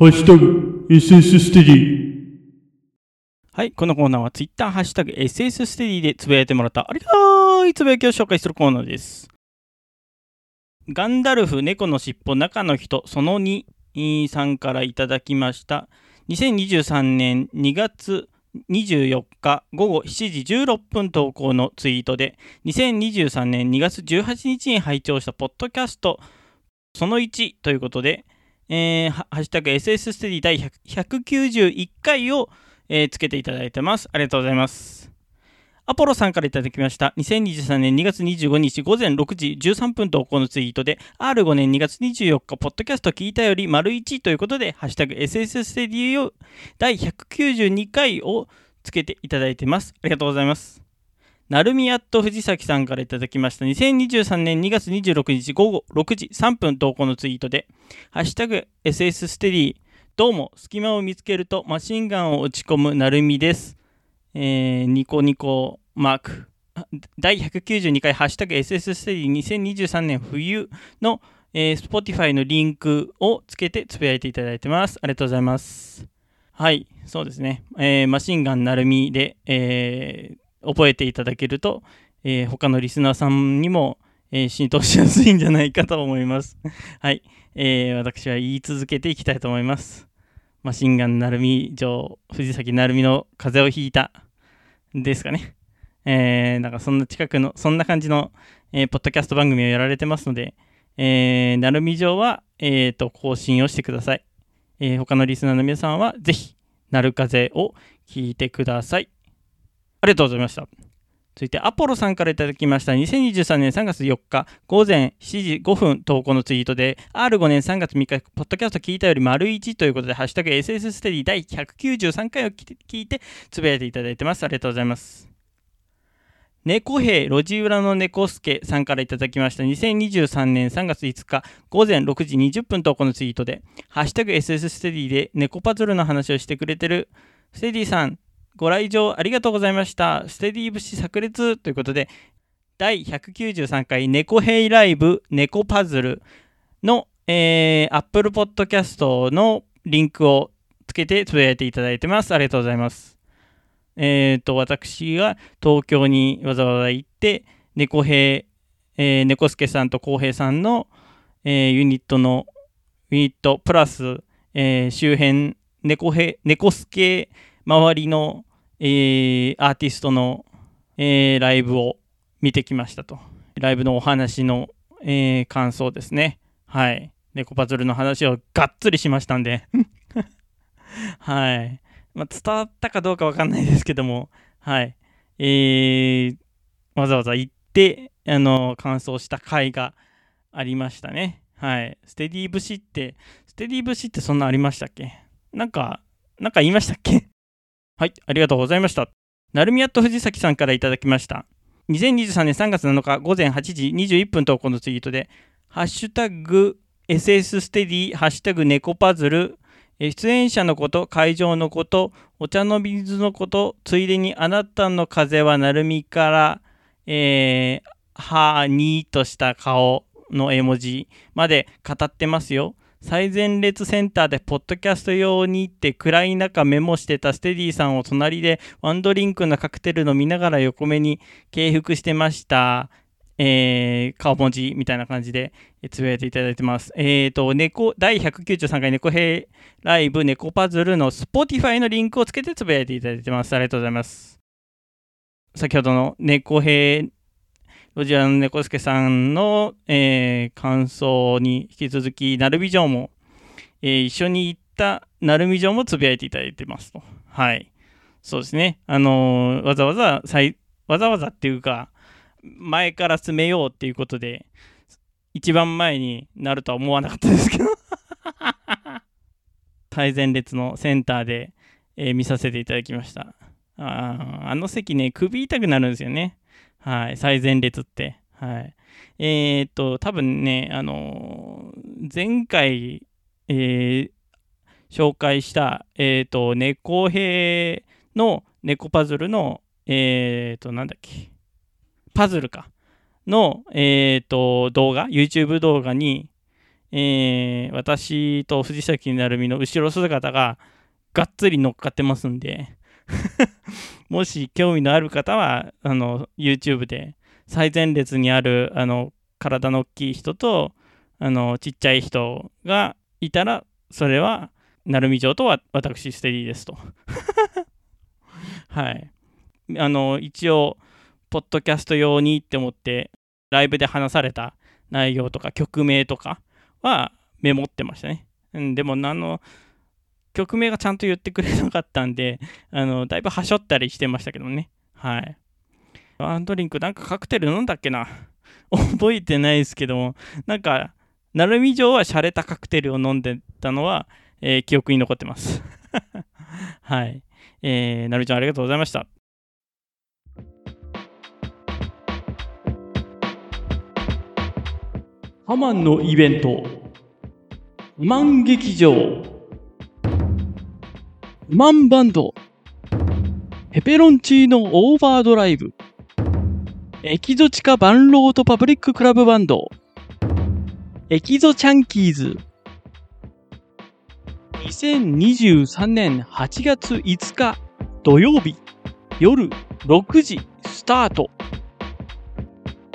ハッシュタグ SS ステディはい、このコーナーは Twitter ハッシュタグ SS ステディでつぶやいてもらったありがたいつぶやきを紹介するコーナーです。ガンダルフ猫のしっぽ中の人その2さんからいただきました。2023年2月24日午後7時16分投稿のツイートで2023年2月18日に拝聴したポッドキャストその1ということで、えーハッシュタグ SS ステディ第191回をえーつけていただいてます。ありがとうございます。アポロさんからいただきました。2023年2月25日午前6時13分投稿のツイートで、R5 年2月24日、ポッドキャスト聞いたより丸1ということで、ハッシュタグ SS ステディを第192回をつけていただいてます。ありがとうございます。なるみやっと藤崎さんからいただきました。2023年2月26日午後6時3分投稿のツイートで、ハッシュタグ SS ステディどうも、隙間を見つけるとマシンガンを打ち込むなるみです。えーニコニコマーク。第192回ハッシュタグ SS ステディ2023年冬の、えー Spotify のリンクをつけてつぶやいていただいてます。ありがとうございます。はい、そうですね。えーマシンガンなるみで、えー覚えていただけると、えー他のリスナーさんにも、えー浸透しやすいんじゃないかと思います。はい、えー私は言い続けていきたいと思います。マシンガン成美城藤崎成美の風邪をひいたですかね。えー、なんかそんな近くの、そんな感じの、えーポッドキャスト番組をやられてますので、えー、成美城は、えー、と更新をしてください。えー他のリスナーの皆さんはぜひ、なる風を聞いてください。ありがとうございました。続いて、アポロさんからいただきました。2023年3月4日午前7時5分投稿のツイートで、R5 年3月3日、ポッドキャスト聞いたより丸1ということで、ハッシュタグ SS ステディ第193回を聞いてつぶやいていただいてます。ありがとうございます。猫兵路地裏の猫助さんからいただきました2023年3月5日午前6時20分投稿のツイートで「ハッシュタグ #SS ステディ」で猫パズルの話をしてくれてるステディさんご来場ありがとうございました。ステディ節炸裂ということで第193回猫兵ライブ猫パズルの、えー、Apple Podcast のリンクをつけてつぶやいていただいてます。ありがとうございます。えー、と私が東京にわざわざ行って猫兵、えー、猫助さんと浩平さんの、えーユニットのユニットプラス、えー周辺猫兵猫助周りの、えーアーティストの、えーライブを見てきましたと。ライブのお話の、えー感想ですね。はい。猫パズルの話をがっつりしましたんで。はい。まあ、伝わったかどうかわかんないですけども、はい。えー、わざわざ行って、あの、感想した回がありましたね。はい。ステディ節って、ステディ節ってそんなありましたっけ？なんか、なんか言いましたっけ？はい、ありがとうございました。なるみやっと藤崎さんからいただきました。2023年3月7日午前8時21分投稿のツイートで、ハッシュタグ SS ステディ、ハッシュタグ猫パズル、出演者のこと、会場のこと、お茶の水のこと、ついでにあなたの風はなるみから、えー、はーにーとした顔の絵文字まで語ってますよ。最前列センターでポッドキャスト用にって暗い中メモしてたステディさんを隣でワンドリンクのカクテル飲みながら横目に敬服してました。えー、顔文字みたいな感じでつぶやいていただいてます。えっ、と、猫、第193回猫兵ライブ猫パズルの Spotify のリンクをつけてつぶやいていただいてます。ありがとうございます。先ほどの猫兵ロジアの猫助さんの、えー感想に引き続き、ナルビジョンも、えー一緒に行ったナルビジョンもつぶやいていただいてますと。はい。そうですね。あのーわざわざ、わざわざっていうか、前から詰めようっていうことで、一番前になるとは思わなかったですけど。最前列のセンターで、えー見させていただきました。ああの席ね、首痛くなるんですよね。はい、最前列って。はい。えーっと、多分ね、あのー前回、えー紹介した、えーっと、猫兵の猫パズルの、えーっと、なんだっけ、パズルか。の、えーっと、動画、YouTube 動画に、えー私と藤崎成美の後ろ姿ががっつり乗っかってますんで、もし興味のある方は、あの、YouTube で最前列にある、あの、体の大きい人と、あの、ちっちゃい人がいたら、それは、成美城とは私、ステディですと。はい。あの、一応、ポッドキャスト用にって思って、ライブで話された内容とか、曲名とかはメモってましたね。うん、でも、あの、曲名がちゃんと言ってくれなかったんで、あの、だいぶはしょったりしてましたけどね。はい。ワンドリンク、なんかカクテル飲んだっけな？覚えてないですけども、なんか、鳴海城は洒落たカクテルを飲んでたのは、えー記憶に残ってます。はい。えー、なるちゃんありがとうございました。ハマンのイベント、ウマン劇場、マンバンド、ペペロンチーノオーバードライブ、エキゾチカバンロートパブリッククラブバンド、エキゾチャンキーズ、2023年8月5日土曜日夜6時スタート。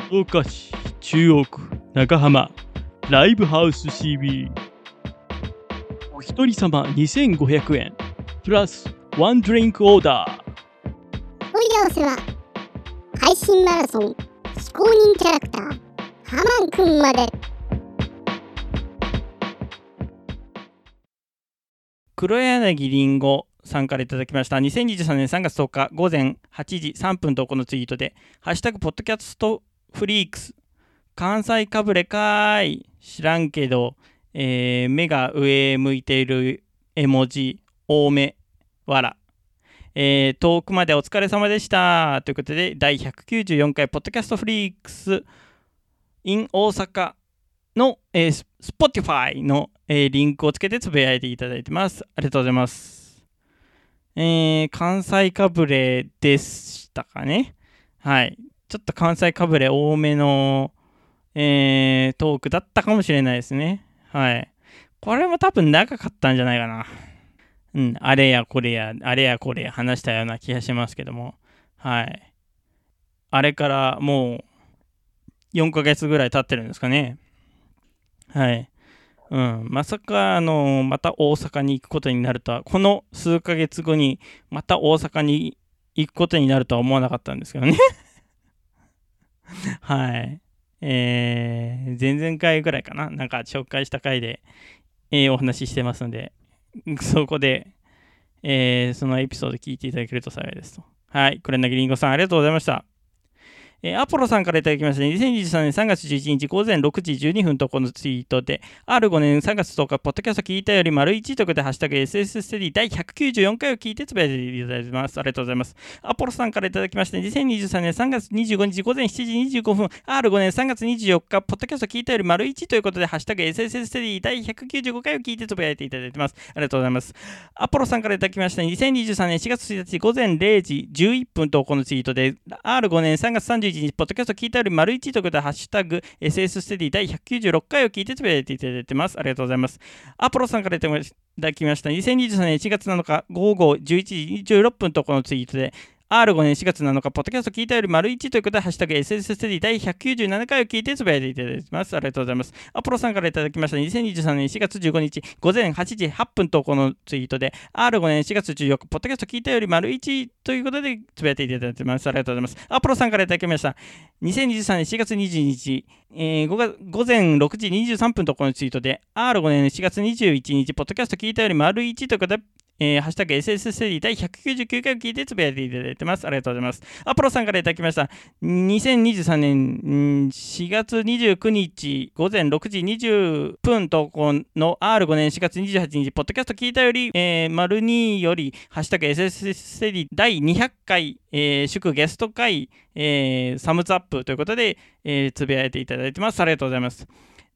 福岡市中央区中浜ライブハウス CB お一人様2500円プラスワンドリンクオーダー問い合わせは配信マラソン非公認キャラクターハマンくんまで。黒柳りんごさんからいただきました。2023年3月10日午前8時3分投稿のツイートで「ハッシュタグポッドキャストフリークス関西かぶれかーい。知らんけど、えー目が上へ向いている絵文字多めわら」えー遠くまでお疲れ様でしたということで第194回ポッドキャストフリークス in 大阪の、えー、Spotify の、えーリンクをつけてつぶやいていただいてます。ありがとうございます。えー関西かぶれでしたかね。はい。ちょっと関西かぶれ多めの、えートークだったかもしれないですね。はい。これも多分長かったんじゃないかな。うん、あれやこれや、あれやこれや話したような気がしますけども。はい。あれからもう4ヶ月ぐらい経ってるんですかね。はい。うん、まさか、あの、また大阪に行くことになるとは、この数ヶ月後にまた大阪に行くことになるとは思わなかったんですけどね。はい。えー、前々回ぐらいかな、なんか紹介した回で、えーお話ししてますので、そこで、えーそのエピソード聞いていただけると幸いですと。はい。これなぎりんごさん、ありがとうございました。えーアポロさんからいただきましたね。2023年3月11日午前6時12分とこのツイートで R5 年3月10日ポッドキャスト聞いたより丸1ということでハッシュタグ SS ステディ第194回を聞いてつぶやいていただいてます。ありがとうございます。アポロさんからいただきましたね。2023年3月25日午前7時25分 R5 年3月24日ポッドキャスト聞いたより丸1ということでハッシュタグ SS ステディ第195回を聞いてつぶやいていただいてます。ありがとうございます。アポロさんからいただきましたね。2023年4月1日午前0時11分とこのツイートで R5 年3月31日ポッドキャスト聞いたより丸1ということでハッシュタグ SS ステディ第196回を聞いてつぶやいていただいてます。ありがとうございますアポロさんからいただきました。2023年1月7日午後11時16分とこのツイートで R5 年4月7日、ポッドキャスト聞いたより丸1ということで、ハッシュタグ SS ステディ第197回を聞いてつぶやいていただいてます。ありがとうございます。アポロさんからいただきました2023年4月15日、午前8時8分とこのツイートで、R5 年4月14日、ポッドキャスト聞いたより丸1ということで、つぶやいていただいてます。ありがとうございます。アポロさんからいただきました2023年4月22日、えー午後午前6時23分とこのツイートで、R5 年4月21日、ポッドキャスト聞いたより丸1ということで、えーハッシュタグ SS ステディ第199回を聞いてつぶやいていただいてます。ありがとうございます。アポロさんからいただきました。2023年4月29日午前6時20分投稿の R5 年4月28日、ポッドキャスト聞いたより、えー、丸2より、ハッシュタグ SS ステディ第200回、えー祝ゲスト会、えーサムズアップということで、えーつぶやいていただいてます。ありがとうございます。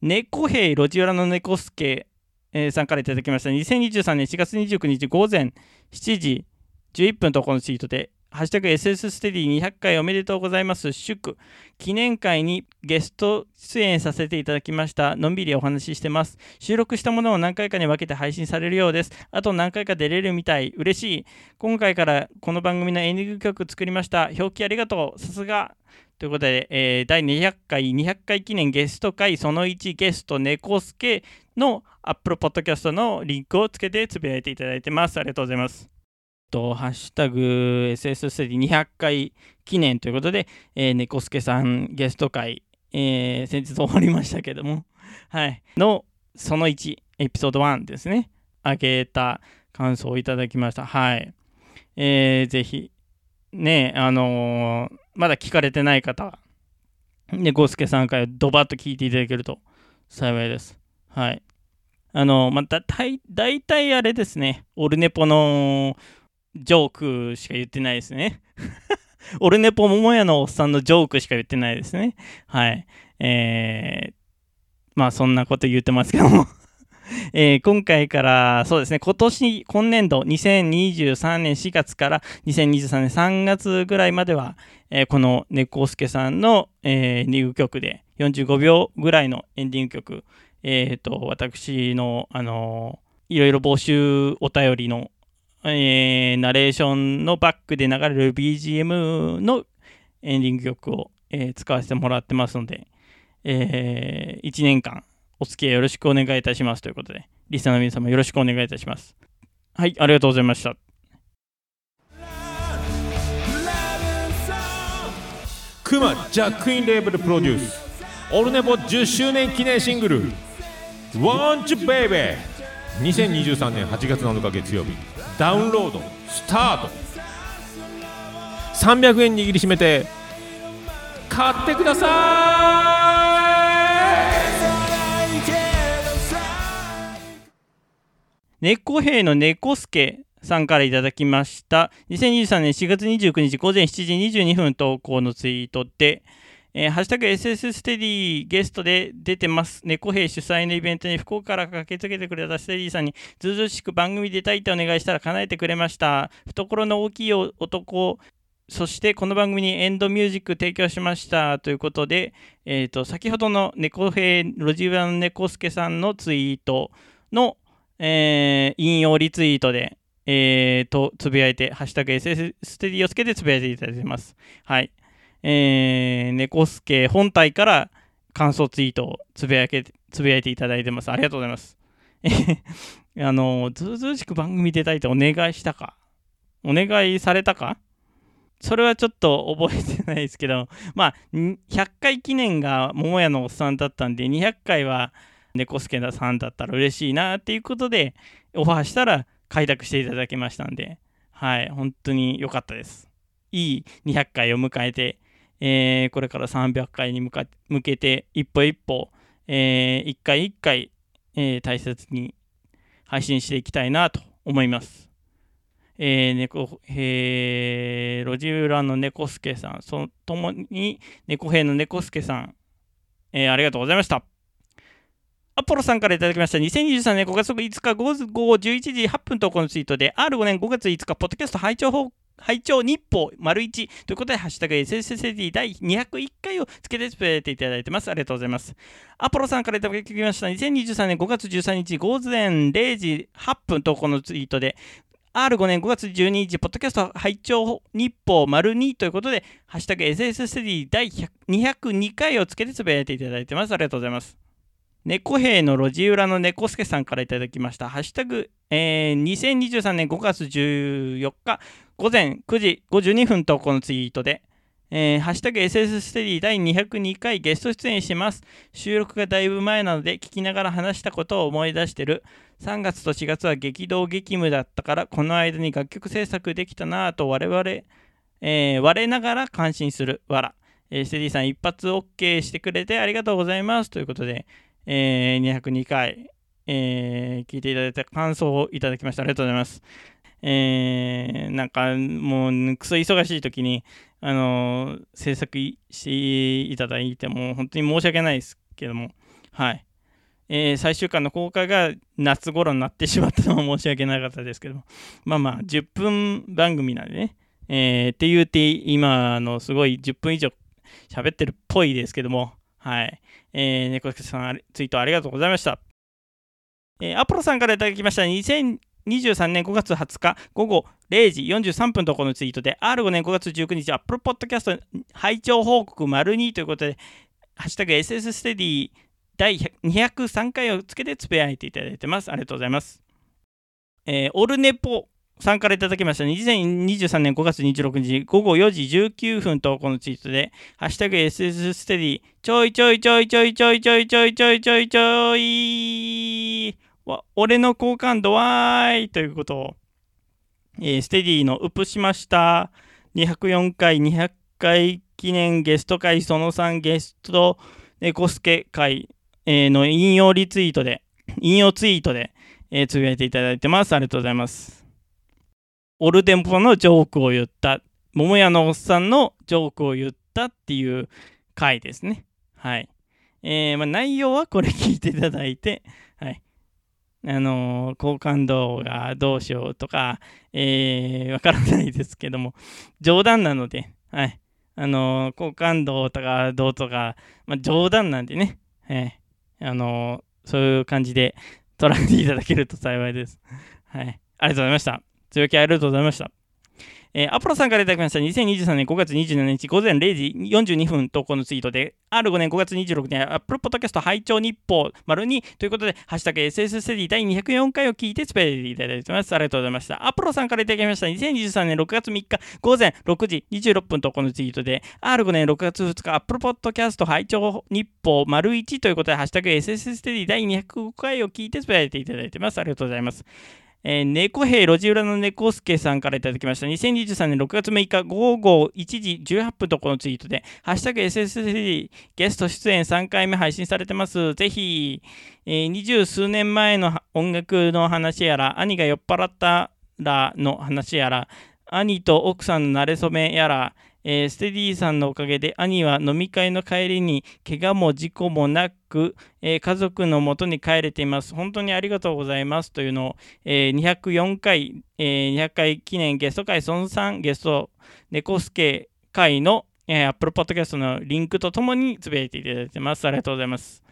猫兵路地裏の猫助、えーさんからいただきました。2023年4月29日午前7時11分とこのツイートで、ハッシュタグ SS ステディ200回おめでとうございます。祝。記念会にゲスト出演させていただきました。のんびりお話ししてます。収録したものを何回かに分けて配信されるようです。あと何回か出れるみたい。嬉しい。今回からこの番組のエンディング曲作りました。表記ありがとう。さすが。ということで、えー第200回、200回記念ゲスト会その1ゲスト猫助の Apple Podcast のリンクをつけてつぶやいていただいてます。ありがとうございます。と、ハッシュタグ SS ステディ200回記念ということで、えー、猫助さんゲスト会、えー先日終わりましたけども、はい、のその1、エピソード1ですね、あげた感想をいただきました。はい。えーぜひ、ね、あのーまだ聞かれてない方、猫助さんからドバッと聞いていただけると幸いです。はい。あの、また、たい大体あれですね、オルネポのジョークしか言ってないですね。オルネポ桃屋のおっさんのジョークしか言ってないですね。はい。えー、まあそんなこと言ってますけども。えー今回から、そうですね、今年、今年度、2023年4月から2023年3月ぐらいまでは、えーこの猫助さんの、えーエンディング曲で、45秒ぐらいのエンディング曲、えーと、私の、あのいろいろ募集お便りのえーナレーションのバックで流れる BGM のエンディング曲を、えー使わせてもらってますので、え1年間お付き合いよろしくお願いいたしますということで、リスナーの皆様よろしくお願いいたします。はい、ありがとうございました。クマジャックインレーベルプロデュースオルネポ10周年記念シングル「Want You Baby」2023年8月7日月曜日。ダウンロードスタート。300円握りしめて買ってください。猫兵の猫助さんからいただきました。2023年4月29日午前7時22分投稿のツイートで、えーハッシュタグ SS ステディゲストで出てます。猫兵主催のイベントに福岡から駆けつけてくれたステディさんに、ずうずうしく番組出たいってお願いしたら叶えてくれました。懐の大きい男、そしてこの番組にエンドミュージック提供しましたということで、えー、と先ほどの猫兵路地裏の猫助さんのツイートの、えー引用リツイートで、えーとつぶやいて、ハッシュタグ SS ステディをつけてつぶやいていただいてます。はい。えー、猫助本体から感想ツイートをつぶやけつぶやいていただいてます。ありがとうございます。えあの、ずうずうしく番組出たいってお願いしたか？お願いされたか？それはちょっと覚えてないですけど、まあ、100回記念が桃屋のおっさんだったんで、200回は猫助さんだったら嬉しいなっていうことで、オファーしたら開拓していただきましたんで、はい、本当に良かったです。いい200回を迎えて、えーこれから300回に向か向けて、一歩一歩、えー一回一回、えー大切に配信していきたいなと思います。えー、猫、えー、路地裏の猫助さん、そともに猫兵の猫助さん、えーありがとうございました。アポロさんからいただきました。2023年5月5日午後11時8分投稿のツイートで、R5 年5月5日、ポッドキャスト拝聴報告拝聴日報丸1ということで、ハッシュタグ SSSD 第201回をつけてつぶやいていただいてます。ありがとうございます。アポロさんからいただきました。2023年5月13日午前0時8分投稿のツイートで、R5 年5月12日、ポッドキャスト拝聴日報丸2ということで、ハッシュタグ SSSD 第202回をつけてつぶやいていただいてます。ありがとうございます。猫兵の路地裏の猫助さんからいただきました。ハッシュタグ、えー2023年5月14日午前9時52分投稿のツイートで、えーハッシュタグ SS ステディ第202回ゲスト出演します。収録がだいぶ前なので聞きながら話したことを思い出してる。3月と4月は激動激務だったから、この間に楽曲制作できたなぁと我々、えー我ながら感心する。わら。えー、ステディさん一発 OK してくれてありがとうございます。ということで、えー202回、えー聞いていただいた感想をいただきました。ありがとうございます。えーなんかもう、クソ忙しい時に、あのー制作していただいても、本当に申し訳ないですけども、はい。えー最終回の公開が夏頃になってしまったのは申し訳なかったですけど、まあまあ、10分番組なんでね、えー、って言って、今のすごい10分以上喋ってるっぽいですけども、はい。えー、猫助さん、ツイートありがとうございました。えーアポロさんからいただきました2023年5月20日午後0時43分とこのツイートで R5 年5月19日 Apple Podcast 拝聴報告丸2ということでハッシュタグ SS ステディ第203回をつけてつぶやいていただいてます。ありがとうございます。えーオルネポさんからいただきました。2023年5月26日午後4時19分とこのツイートでハッシュタグ SS ステディちょいちょいちょいちょいちょいちょいちょいちょいちょいちょいわ俺の好感度わーいということ。を、えーステディのウップしました。204回200回記念ゲスト会その3ゲスト猫助会、えーの引用リツイートで引用ツイートで、えーつぶやいていただいてます。ありがとうございます。オルデンポのジョークを言った桃屋のおっさんのジョークを言ったっていう回ですねはいえーまあ、内容はこれ聞いていただいてはいあのー好感度がどうしようとか、えーわからないですけども、冗談なので、はい。あのー好感度とかどうとか、まあ、冗談なんでね、えーあのーそういう感じで捉えていただけると幸いです。はい。ありがとうございました。強気ありがとうございました。えーアポロさんからいただきました。2023年5月27日午前0時42分投稿のツイートで R5 年5月26日 Apple Podcast 拝聴日報丸2ということでハッシュタグ SS ステディ第204回を聞いてスペイていただいてます。ありがとうございました。アポロさんからいただきました。2023年6月3日午前6時26分投稿のツイートで R5 年6月2日 Apple Podcast 拝聴日報丸1ということでハッシュタグ SS ステディ第205回を聞いてスペイていただいてます。ありがとうございます。えー、猫兵路地裏の猫助さんからいただきました。2023年6月6日午後1時18分とこのツイートで、ハッシュタグ SSD ゲスト出演3回目配信されてます。ぜひ、えー二十数年前の音楽の話やら、兄が酔っ払ったらの話やら、兄と奥さんの馴れ初めやら、えーステディさんのおかげで兄は飲み会の帰りに怪我も事故もなく、えー家族のもとに帰れています。本当にありがとうございますというのを、えー204回、えー200回記念ゲスト会その3ゲスト猫助会の、えー、Apple Podcast のリンクとともにつぶやいていただいてます。ありがとうございます。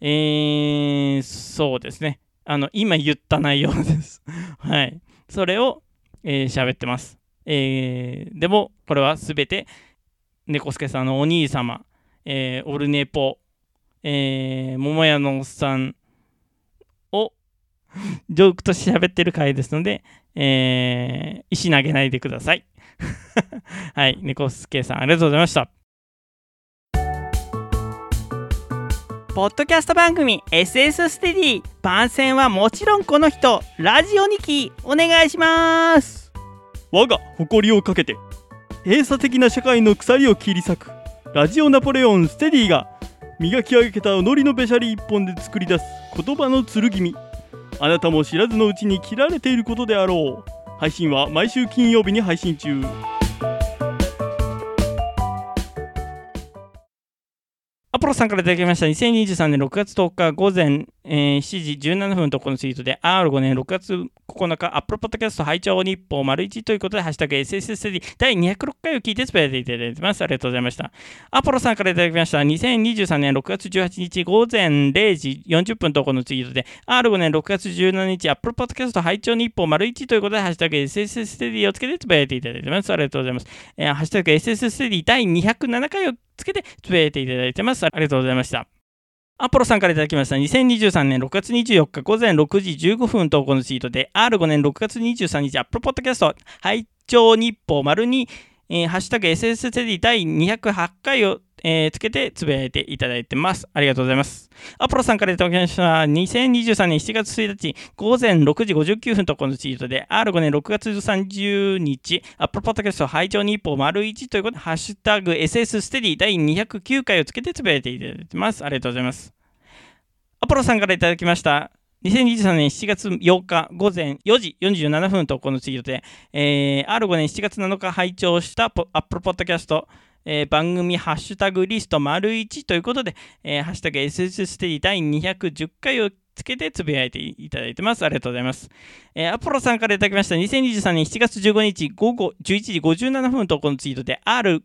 えー、そうですね。あの、今言った内容です。はい。それを、えー喋ってます。えーでも、これはすべて、猫助さんのお兄様、えーオルネポ、えー桃屋のおっさんをジョークとして喋ってる回ですので、えー石投げないでください。はい、猫助さんありがとうございました。ポッドキャスト番組 SS ステディ番宣はもちろんこの人ラジオニキお願いします我が誇りをかけて閉鎖的な社会の鎖を切り裂くラジオナポレオンステディが磨き上げた己のべしゃり一本で作り出す言葉の剣。みあなたも知らずのうちに切られていることであろう。配信は毎週金曜日に配信中。ポロさんからいただきました。2023年6月10日午前、えー7時17分とこのツイートで R5 年6月9日アップルポッドキャスト拝聴日報丸1ということでハッシュタグ SSSD 第206回を聞いてスペアでいただいてます。ありがとうございました。アポロさんからいただきました。2023年6月18日午前0時40分とこのツイートで R5 年6月17日アップルポッドキャスト拝聴日報丸1ということでハッシュタグ SSSD をつけてつぶやいていただいてます。ありがとうございます、えーハッシュタグ SSSD 第207回をつけてつぶやいていただいてます。ありがとうございました。アポロさんからいただきました2023年6月24日午前6時15分投稿のツイートで R5 年6月23日アップルポッドキャスト拝聴日報丸に、えーハッシュタグ SS テディ第208回を、えーつけてつぶやいていただいてます。ありがとうございます。アポロさんからいただきました2023年7月1日午前6時59分とこのツイートで R5 年6月30日アップルポッドキャスト拝聴日報丸1ということでハッシュタグ SS ステディ第209回をつけてつぶやいていただいてます。ありがとうございます。アポロさんからいただきました2023年7月8日午前4時47分とこのツイートで、えー R5 年7月7日拝聴したポ Apple Podcast、えー番組ハッシュタグリスト丸1ということで、えーハッシュタグ SS ステディ第210回をつけてつぶやいていただいてます。ありがとうございます。えーアポロさんからいただきました。2023年7月15日午後11時57分とこのツイートで、R5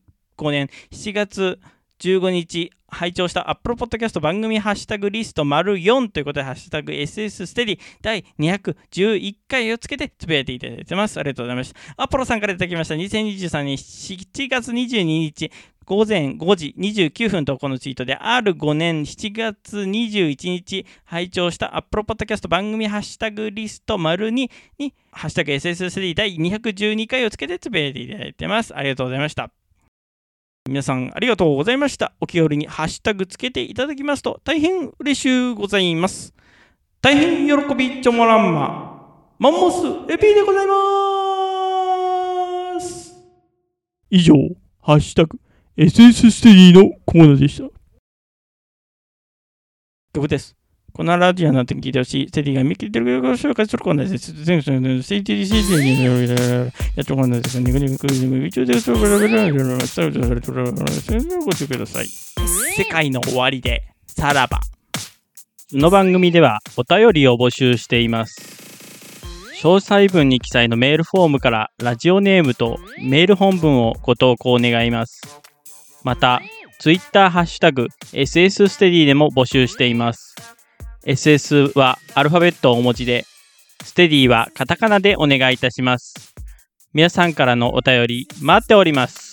年7月15日拝聴したアップルポッドキャスト番組ハッシュタグリスト丸4ということで、ハッシュタグ SS ステディ第211回をつけてつぶやいていただいてます。ありがとうございました。アポロさんからいただきました。2023年7月22日午前5時29分とこのツイートで R5 年7月21日拝聴したアップルポッドキャスト番組ハッシュタグリスト丸2にハッシュタグ SS3 第212回をつけてつぶやいていただいてます。ありがとうございました。皆さんありがとうございました。お気軽にハッシュタグつけていただきますと大変嬉しゅうございます。大変喜びちょもらんま。マンモスエピーでございます。以上、ハッシュタグ SS ステディのコーナーでした。曲です。このラジオの後に聞いてほしい、ステディが見切ってる曲を紹介するコーナーです。全国のステディスティにやっとコーナーです。ニコニコニコ一応でそれからスタートされてるご注意ください。世界の終わりで、さらば。この番組ではお便りを募集しています。詳細文に記載のメールフォームからラジオネームとメール本文をご投稿願います。また、ツイッターハッシュタグ SS ステディでも募集しています。SS はアルファベットお持ちで、ステディはカタカナでお願いいたします。皆さんからのお便り待っております。